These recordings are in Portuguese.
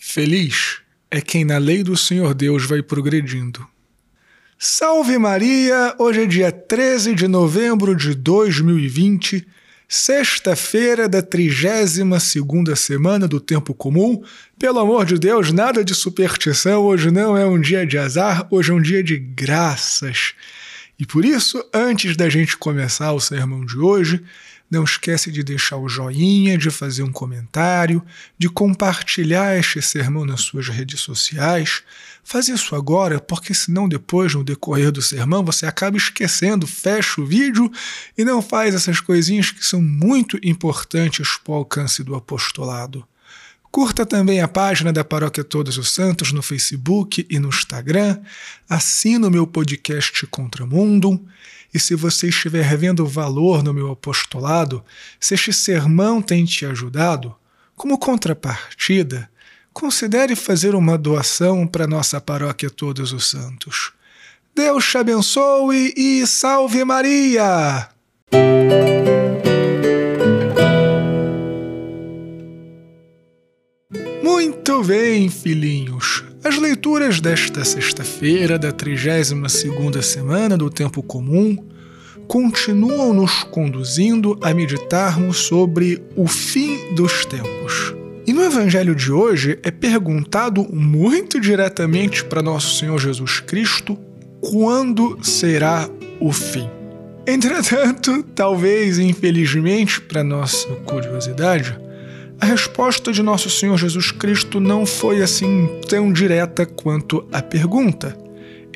Feliz é quem na lei do Senhor Deus vai progredindo. Salve Maria! Hoje é dia 13 de novembro de 2020, sexta-feira da 32 segunda semana do tempo comum. Pelo amor de Deus, nada de superstição, hoje não é um dia de azar, hoje é um dia de graças. E por isso, antes da gente começar o sermão de hoje, não esquece de deixar o joinha, de fazer um comentário, de compartilhar este sermão nas suas redes sociais. Faz isso agora, porque senão depois, no decorrer do sermão, você acaba esquecendo, fecha o vídeo e não faz essas coisinhas que são muito importantes para o alcance do apostolado. Curta também a página da Paróquia Todos os Santos no Facebook e no Instagram. Assina o meu podcast Contramundo. E se você estiver vendo valor no meu apostolado, se este sermão tem te ajudado, como contrapartida, considere fazer uma doação para nossa paróquia Todos os Santos. Deus te abençoe e salve Maria! Bem, filhinhos. As leituras desta sexta-feira, da 32ª semana do Tempo Comum, continuam nos conduzindo a meditarmos sobre o fim dos tempos. E no Evangelho de hoje é perguntado muito diretamente para nosso Senhor Jesus Cristo quando será o fim. Entretanto, talvez infelizmente para nossa curiosidade, a resposta de Nosso Senhor Jesus Cristo não foi assim tão direta quanto a pergunta.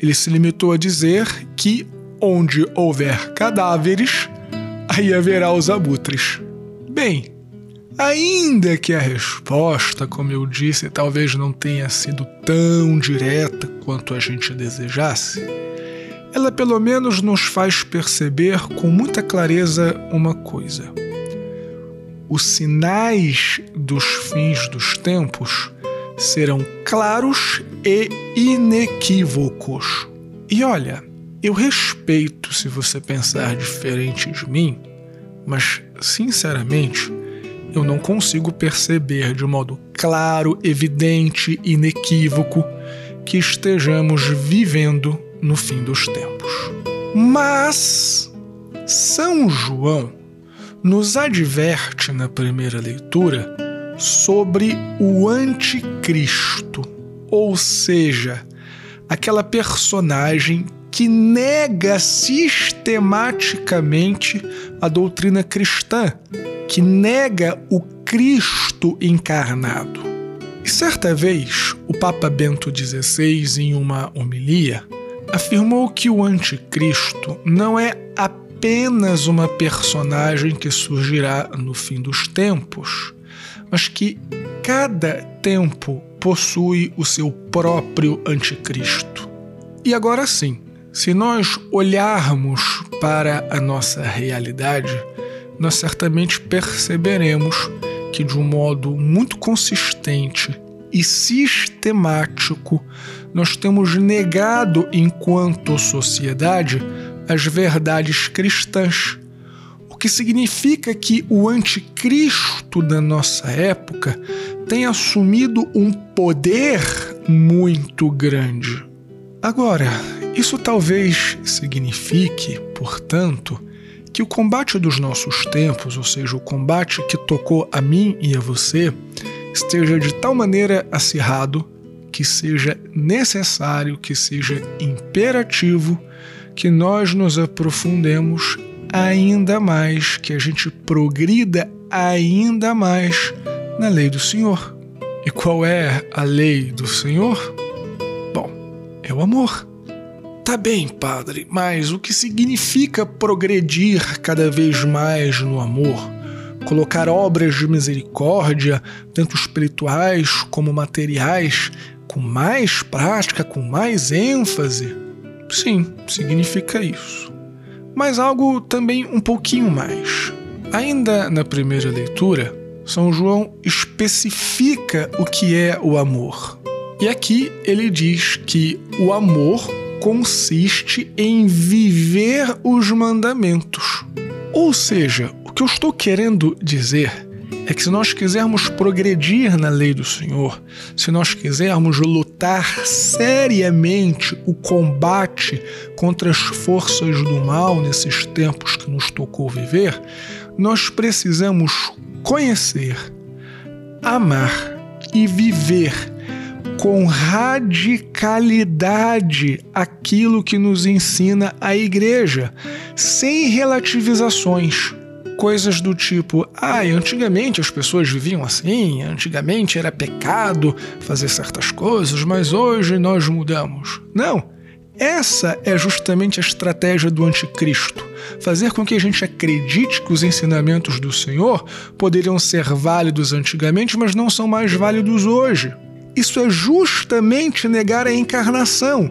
Ele se limitou a dizer que onde houver cadáveres, aí haverá os abutres. Bem, ainda que a resposta, como eu disse, talvez não tenha sido tão direta quanto a gente desejasse, ela pelo menos nos faz perceber com muita clareza uma coisa os sinais dos fins dos tempos serão claros e inequívocos. E olha, eu respeito se você pensar diferente de mim, mas sinceramente eu não consigo perceber de modo claro, evidente, inequívoco que estejamos vivendo no fim dos tempos. Mas São João nos adverte na primeira leitura sobre o anticristo, ou seja, aquela personagem que nega sistematicamente a doutrina cristã, que nega o Cristo encarnado. E certa vez, o Papa Bento XVI, em uma homilia, afirmou que o anticristo não é apenas uma personagem que surgirá no fim dos tempos, mas que cada tempo possui o seu próprio anticristo. E agora sim, se nós olharmos para a nossa realidade, nós certamente perceberemos que, de um modo muito consistente e sistemático, nós temos negado, enquanto sociedade, as verdades cristãs, o que significa que o anticristo da nossa época tem assumido um poder muito grande. Agora, isso talvez signifique, portanto, que o combate dos nossos tempos, ou seja, o combate que tocou a mim e a você, esteja de tal maneira acirrado que seja necessário, que seja imperativo que nós nos aprofundemos ainda mais, que a gente progrida ainda mais na lei do Senhor. E qual é a lei do Senhor? Bom, é o amor. Tá bem, padre, mas o que significa progredir cada vez mais no amor? Colocar obras de misericórdia, tanto espirituais como materiais, com mais prática, com mais ênfase? Sim, significa isso. Mas algo também um pouquinho mais. Ainda na primeira leitura, São João especifica o que é o amor. E aqui ele diz que o amor consiste em viver os mandamentos. Ou seja, o que eu estou querendo dizer é que se nós quisermos progredir na lei do Senhor, se nós quisermos lutar seriamente o combate contra as forças do mal nesses tempos que nos tocou viver, nós precisamos conhecer, amar e viver com radicalidade aquilo que nos ensina a igreja, sem relativizações. Coisas do tipo, ah, antigamente as pessoas viviam assim, antigamente era pecado fazer certas coisas, mas hoje nós mudamos. Não. Essa é justamente a estratégia do anticristo: fazer com que a gente acredite que os ensinamentos do Senhor poderiam ser válidos antigamente, mas não são mais válidos hoje. Isso é justamente negar a encarnação.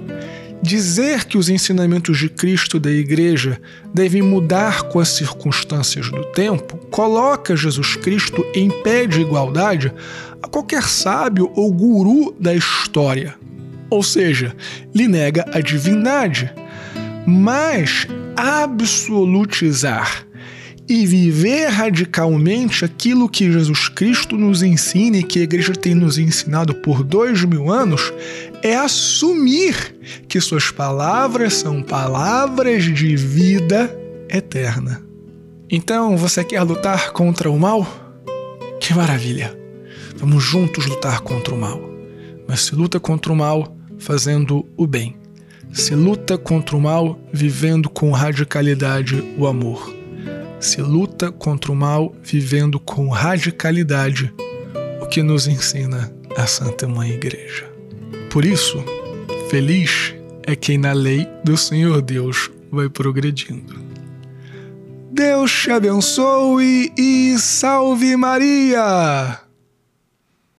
Dizer que os ensinamentos de Cristo da Igreja devem mudar com as circunstâncias do tempo coloca Jesus Cristo em pé de igualdade a qualquer sábio ou guru da história. Ou seja, lhe nega a divindade. Mas absolutizar e viver radicalmente aquilo que Jesus Cristo nos ensina e que a igreja tem nos ensinado por dois mil anos é assumir que suas palavras são palavras de vida eterna. Então, você quer lutar contra o mal? Que maravilha! Vamos juntos lutar contra o mal. Mas se luta contra o mal fazendo o bem. Se luta contra o mal vivendo com radicalidade o amor se luta contra o mal vivendo com radicalidade, o que nos ensina a Santa Mãe Igreja. Por isso, feliz é quem na lei do Senhor Deus vai progredindo. Deus te abençoe e salve Maria!